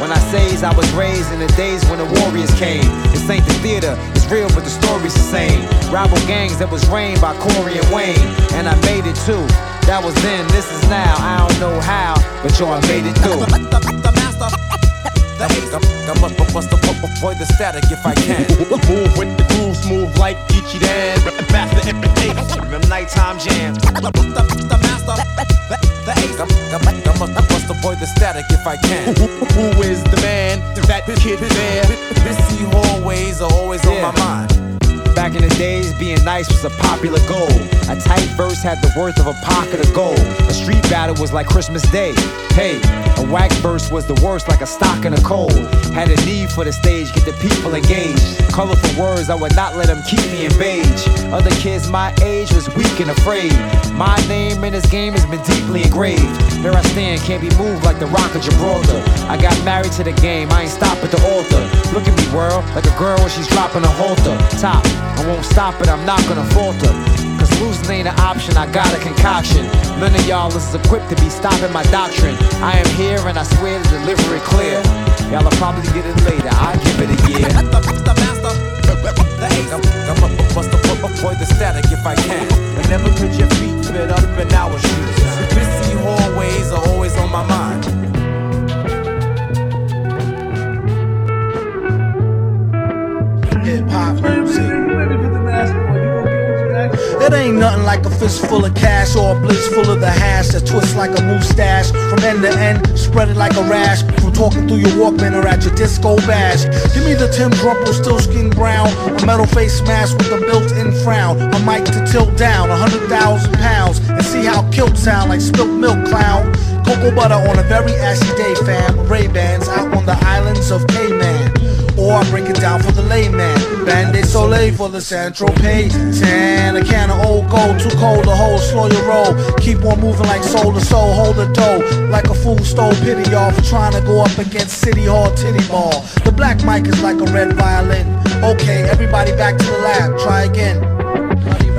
When I say I was raised in the days when the Warriors came. This ain't the theater, it's real, but the story's the same. Rival gangs that was reigned by Corey and Wayne. And I made it too. That was then, this is now. I don't know how, but yo, I made it through. The ace. I, I must, must avoid the static if I can. Move with the grooves, move like Geechee Dan. Master everything. Them nighttime jams. The, the, the master. The, ace. I'm, I'm, I'm, I must avoid the static if I can. Who, is the man? That kid there. Busy hallways are always on my mind. Back in the days, being nice was a popular goal. A tight verse had the worth of a pocket of gold. A street battle was like Christmas Day. Hey, a whack verse was the worst, like a stock in a cold. Had a need for the stage, get the people engaged. Colorful words, I would not let them keep me in beige. Other kids my age was weak and afraid. My name in this game has been deeply engraved. Here I stand, can't be moved like the rock of Gibraltar. I got married to the game, I ain't stop at the altar. Look at me, world, like a girl when she's dropping a halter. Top, I won't stop it, I'm not gonna falter. Cause losing ain't an option, I got a concoction. None of y'all is equipped to be stopping my doctrine. I am here and I swear to deliver it clear. Y'all will probably get it later, I give it a year. The master. The ace. I'm, I'm a, must avoid the static if I can. And never put your feet fit up in our shoes. Busy hallways are always on my mind. Fist full of cash or a blitz full of the hash that twists like a mustache from end to end, spread it like a rash from talking through your Walkman or at your disco bash. Give me the Tim Drumple still skin brown, a metal face mask with a built-in frown, a mic to tilt down a hundred thousand pounds, and see how kilt sound like spilt milk clown. Cocoa butter on a very ashy day, fam. Ray Bans out on the islands of Cayman. Or I break it down for the layman. Bain de Soleil for the St. Tropez. Tan, a can of old gold, too cold to hold, slow your roll. Keep on moving like soul to soul, hold the dough. Like a fool stole pity for trying to go up against City Hall Titty Ball. The black mic is like a red violin. Okay, everybody back to the lab, try again.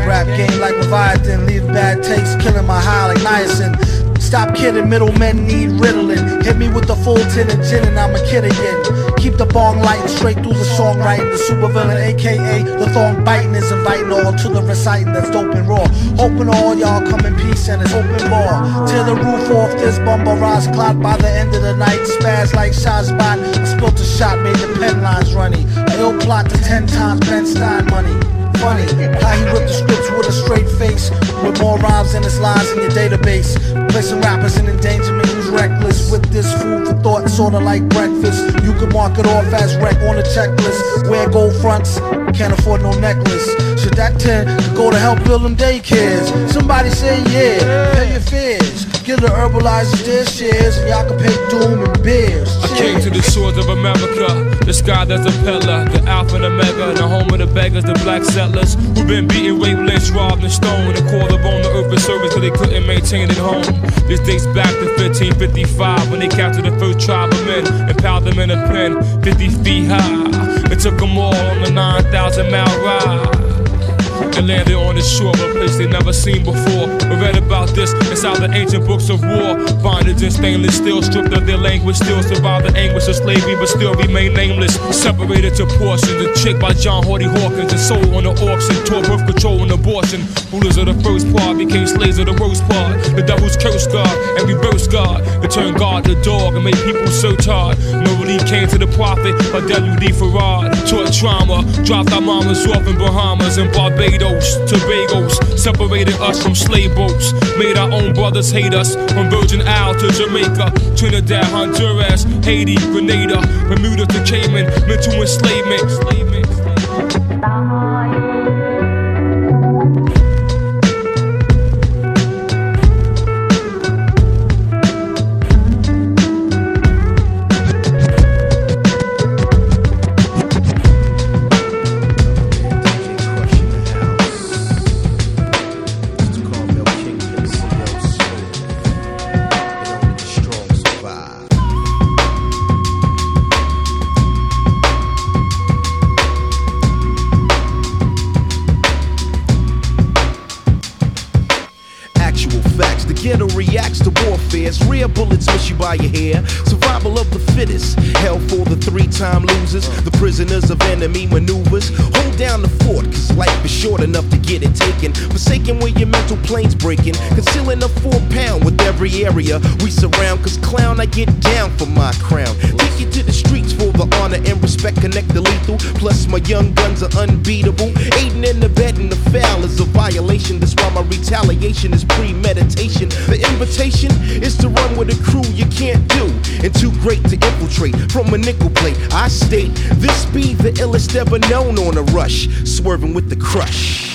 Rap game like Leviathan, leave bad takes, killing my high like niacin. Stop kidding, middlemen need Ritalin. Hit me with the full tin and gin and I'm a kid again. Keep the bong lighting straight through the songwriting. The supervillain, aka the thong biting, is inviting all to the reciting that's dope and raw. Hoping all y'all come in peace and it's open bar. Tear the roof off this bumper rise clock by the end of the night. Spaz like Shazbot. I spilt a shot, made the pen lines runny. Ill plot to ten times Ben Stein money funny how he ripped the scripts with a straight face, with more rhymes than his lines in your database. Placing rappers in endangerment reckless with this food for thought, sorta like breakfast. You can mark it off as wreck on a checklist. Wear gold fronts, can't afford no necklace. Should that 10 go to help build them daycares? Somebody say yeah, pay your fears. Give the herbalizers their shares, and y'all can pay doom and beers. I came to the shores of America, the sky that's a pillar, the alpha and omega, the home of the beggars, the black settlers who've been beaten, raped, lynched, robbed, and stoned. The call upon the earth for service because they couldn't maintain it home. This dates back to 1555 when they captured the first tribe of men and piled them in a pen 50 feet high. It took them all on the 9,000 mile ride and landed on the shore of a place they never seen before. We read about this inside the ancient books of war. Bondage and stainless steel, stripped of their language, still survive the anguish of slavery, but still remain nameless. Separated to portions, the chick by John Hardy Hawkins, and sold on the auction, tore birth control and abortion. Rulers of the first part became slaves of the worst part. The devil's curse God and reverse God. It turned God to dog and made people search hard. No relief came to the prophet, but W.D. Fard taught trauma, dropped our mamas off in Bahamas and Barbados. Barbados, Tobagos, separated us from slave boats, made our own brothers hate us. From Virgin Isle to Jamaica, Trinidad, Honduras, Haiti, Grenada, Bermuda to Cayman, mental enslavement. Pound with every area we surround. Cause clown, I get down for my crown. Take you to the streets for the honor and respect. Connect the lethal. Plus, my young guns are unbeatable. Aiding in the bed and the foul is a violation. That's why my retaliation is premeditation. The invitation is to run with a crew you can't do. And too great to infiltrate from a nickel plate. I state this be the illest ever known on a rush. Swerving with the crush.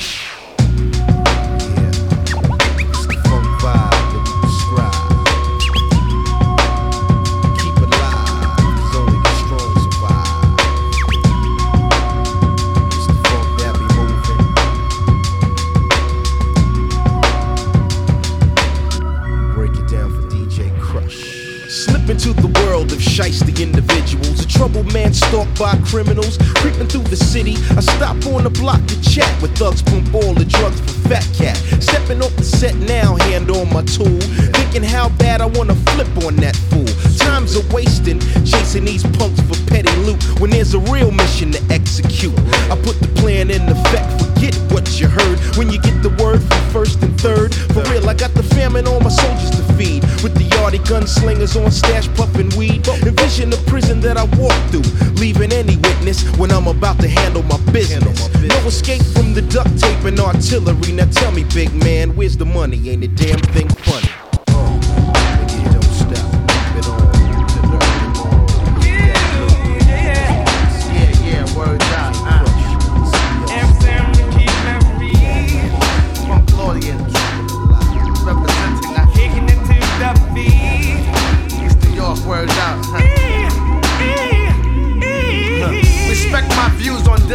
Troubled man stalked by criminals. Creeping through the city, I stop on the block to chat with thugs, pump all the drugs for Fat Cat. Stepping off the set now, hand on my tool. Thinking how bad I wanna flip on that fool. Times are wasting, chasing these punks for petty loot when there's a real mission to execute. I put the plan in effect, forget what you heard when you get the word from first and third. For real, I got the famine on my soldiers to feed. With the Yardy gunslingers on stash puffing weed. Envision the prison that I walk through, leaving any witness when I'm about to handle my business. No escape from the duct tape and artillery. Now tell me, big man, where's the money? Ain't a damn thing funny.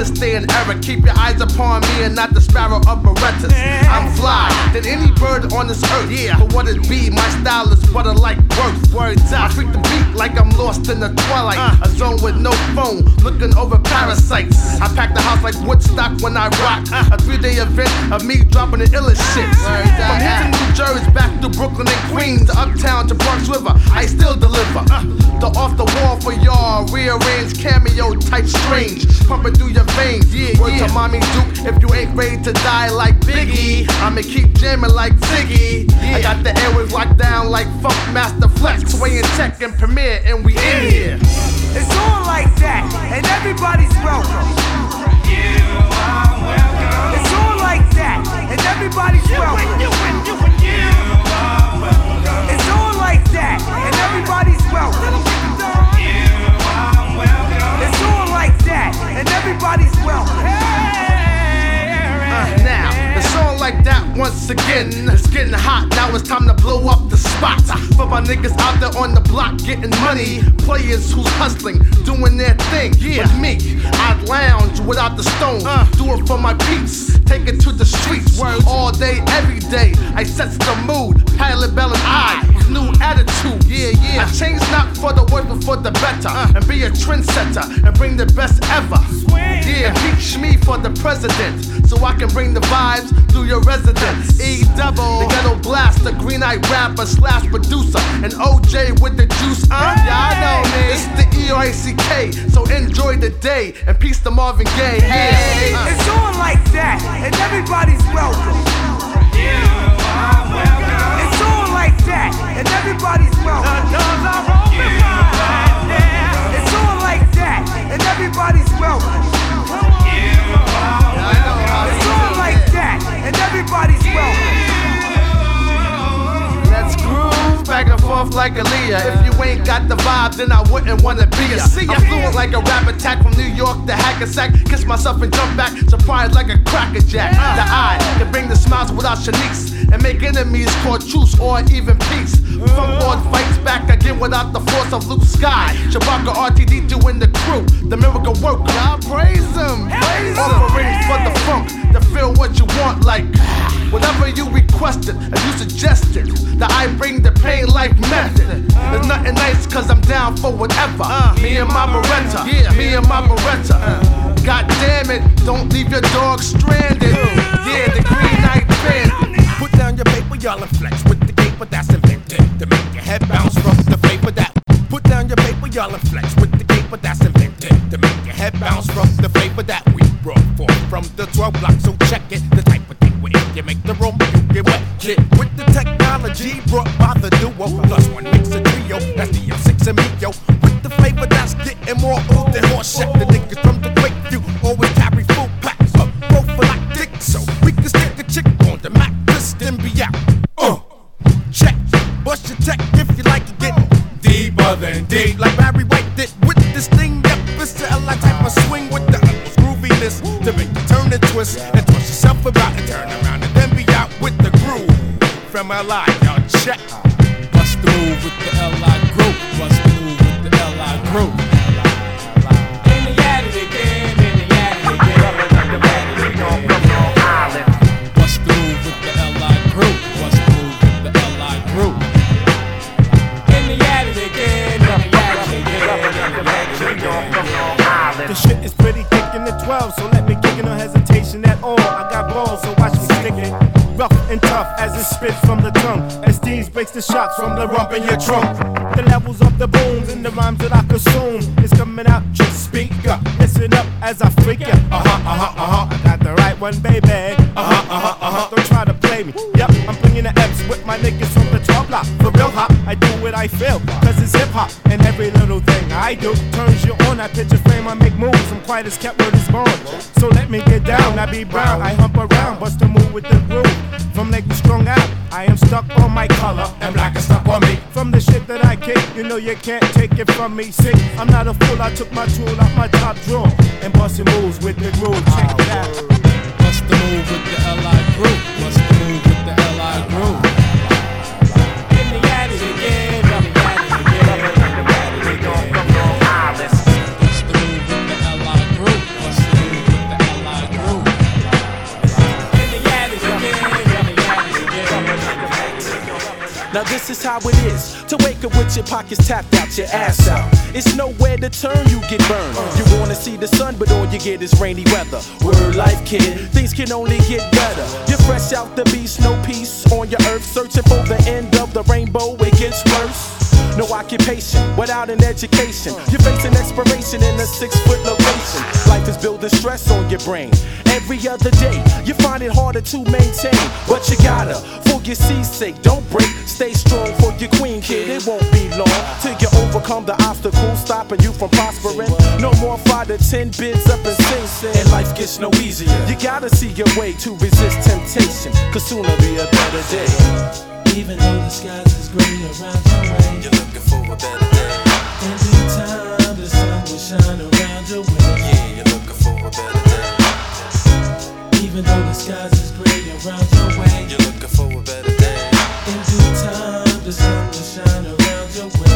This day and era. Keep your eyes upon me and not the sparrow of Berettas. I'm fly than any bird on this earth. Yeah, for what it be, my style is butter like worth. Words I freak the beat like I'm lost in the twilight. A zone with no phone, looking over parasites. I pack the house like Woodstock when I rock. A three day event of me dropping the illest shit. From here to New Jersey, back to Brooklyn and Queens, to Uptown to Bronx River, I still deliver. The off the wall for y'all, rearranged cameo type strange. Pumping through your veins, yeah, Word to mommy Duke, if you ain't ready to die like Biggie, I'ma keep jamming like Ziggy. I got the airwaves locked down like Funk Master Flex, swaying tech and premiere, and we in here. It's all like that, and everybody's welcome. It's all like that, and everybody's welcome. It's like that once again. It's getting hot, now it's time to blow up the spot. For my niggas out there on the block getting money. Players who's hustling, doing their thing. Yeah, But me, I'd lounge without the stone. Uh. Do it for my peeps, take it to the streets. All day, every day, I sets the mood. Pilot Bell and I, with new attitude. Yeah, yeah. I change not for the worse, but for the better. And be a trendsetter and bring the best ever. Yeah, impeach me for the president. So I can bring the vibes through your residence. E double, the ghetto blast, the green eyed rapper slash producer. And OJ with the juice. Uh, yeah, I know, man. It's the E R A C K. So enjoy the day and peace to Marvin Gaye. Yeah. Uh. It's all like that, and everybody's welcome. Then I wouldn't wanna be ya. I'm fluent like a rap attack from New York to Hackensack. Kiss myself and jump back, surprised like a cracker crackerjack. The eye can bring the smiles without Shanice and make enemies call truce or even peace. Funk mm. Lord fights back again without the force of Luke Sky. Shabaka RTD doing the crew, the miracle worker. I praise him, praise him. Offering for the funk to feel what you want like. Whatever you requested and you suggested, that I bring the pain life method. There's nothing nice cause I'm down for whatever. Uh. me and my Beretta, yeah, me and my Beretta. God damn it, don't leave your dog stranded. Yeah, the green night bandit. Down your paper, y'all and flex with the caper that's invented to make your head bounce from the vapor that. Put down your paper, y'all and flex with the caper that's invented to make your head bounce from the vapor that we brought forth from the 12 block, so check it. The type of thing where if you make the room, you get wet. Kid with the technology brought by the duo. Plus one makes a trio, that's the M6 and me, yo. With the flavor that's getting more old than horse shit. The shots from the rump in your trunk. The levels of the booms and the rhymes that I consume is coming out. Just speak up, listen up as I freak ya. Uh huh, uh huh, uh huh. I got the right one, baby. Uh huh, uh huh, uh huh. Don't try to play me. Yep, I'm bringing the F's with my niggas from the 12 block. For real hop, I do what I feel, cause it's hip hop. And every little thing I do turns you on. I picture frame, I make moves. As kept word is born. So let me get down, I be brown. I hump around, bust a move with the groove. From Lake strung out, I am stuck on my color, and black is stuck on me. From the shit that I kick, you know you can't take it from me. See, I'm not a fool, I took my tool out my top drawer and busting moves with the groove. Check it out. Bust the move with the LI group. Bust the move with the LI group. Now this is how it is to wake up with your pockets tapped out, your ass out. It's nowhere to turn, you get burned. You wanna see the sun, but all you get is rainy weather. Word life, kid, things can only get better. You're fresh out the beast, no peace on your earth, searching for the end of the rainbow. It gets worse. No occupation without an education. You're facing expiration in a six foot location. Life is building stress on your brain. Every other day, you find it harder to maintain. But you gotta, for your seasick, don't break. Stay strong for your queen, kid. It won't be long till you overcome the obstacles stopping you from prospering. No more five to ten bids up and sing, sing. And life gets no easier. You gotta see your way to resist temptation. Cause sooner be a better day. Even though the skies is gray around your way, you're looking for a better day. In due time, the sun will shine around your way. Yeah, you're looking for a better day. Even though the skies is gray around your way, you're looking for a better day. In due time, the sun will shine around your way.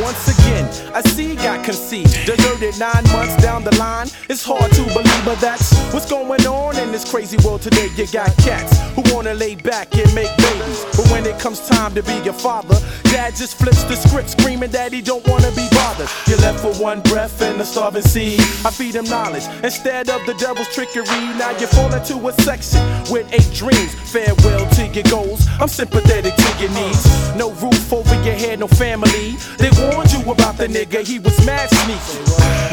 Once again, a seed got conceived, deserted nine months down the line. It's hard to believe, but that's what's going on in this crazy world today. You got cats who wanna lay back and make babies, but when it comes time to be a father, dad just flips the script, screaming that he don't wanna be bothered. You're left with one breath and a starving seed. I feed him knowledge instead of the devil's trickery. Now you fall into a section with eight dreams. Farewell to your goals. I'm sympathetic to your needs. No roof over your head, no family. They warned you about the nigga, he was mad sneaky.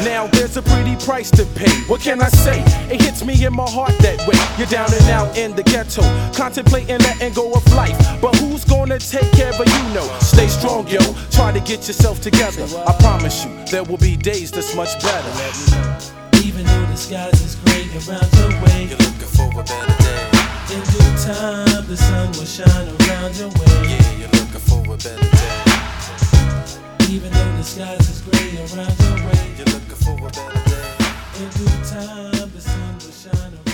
Now there's a pretty price to pay. What can I say? It hits me in my heart that way. You're down and out in the ghetto, contemplating letting go of life. But who's gonna take care of you? Know. Stay strong, yo. Try to get yourself together. I promise you, there will be days that's much better. Even though the skies is gray around your way, you're looking for a better day. In due time, the sun will shine around your way. Yeah, you're looking for a better day. Even though the skies is gray around your way, you're looking for a better day. In due time, the sun will shine.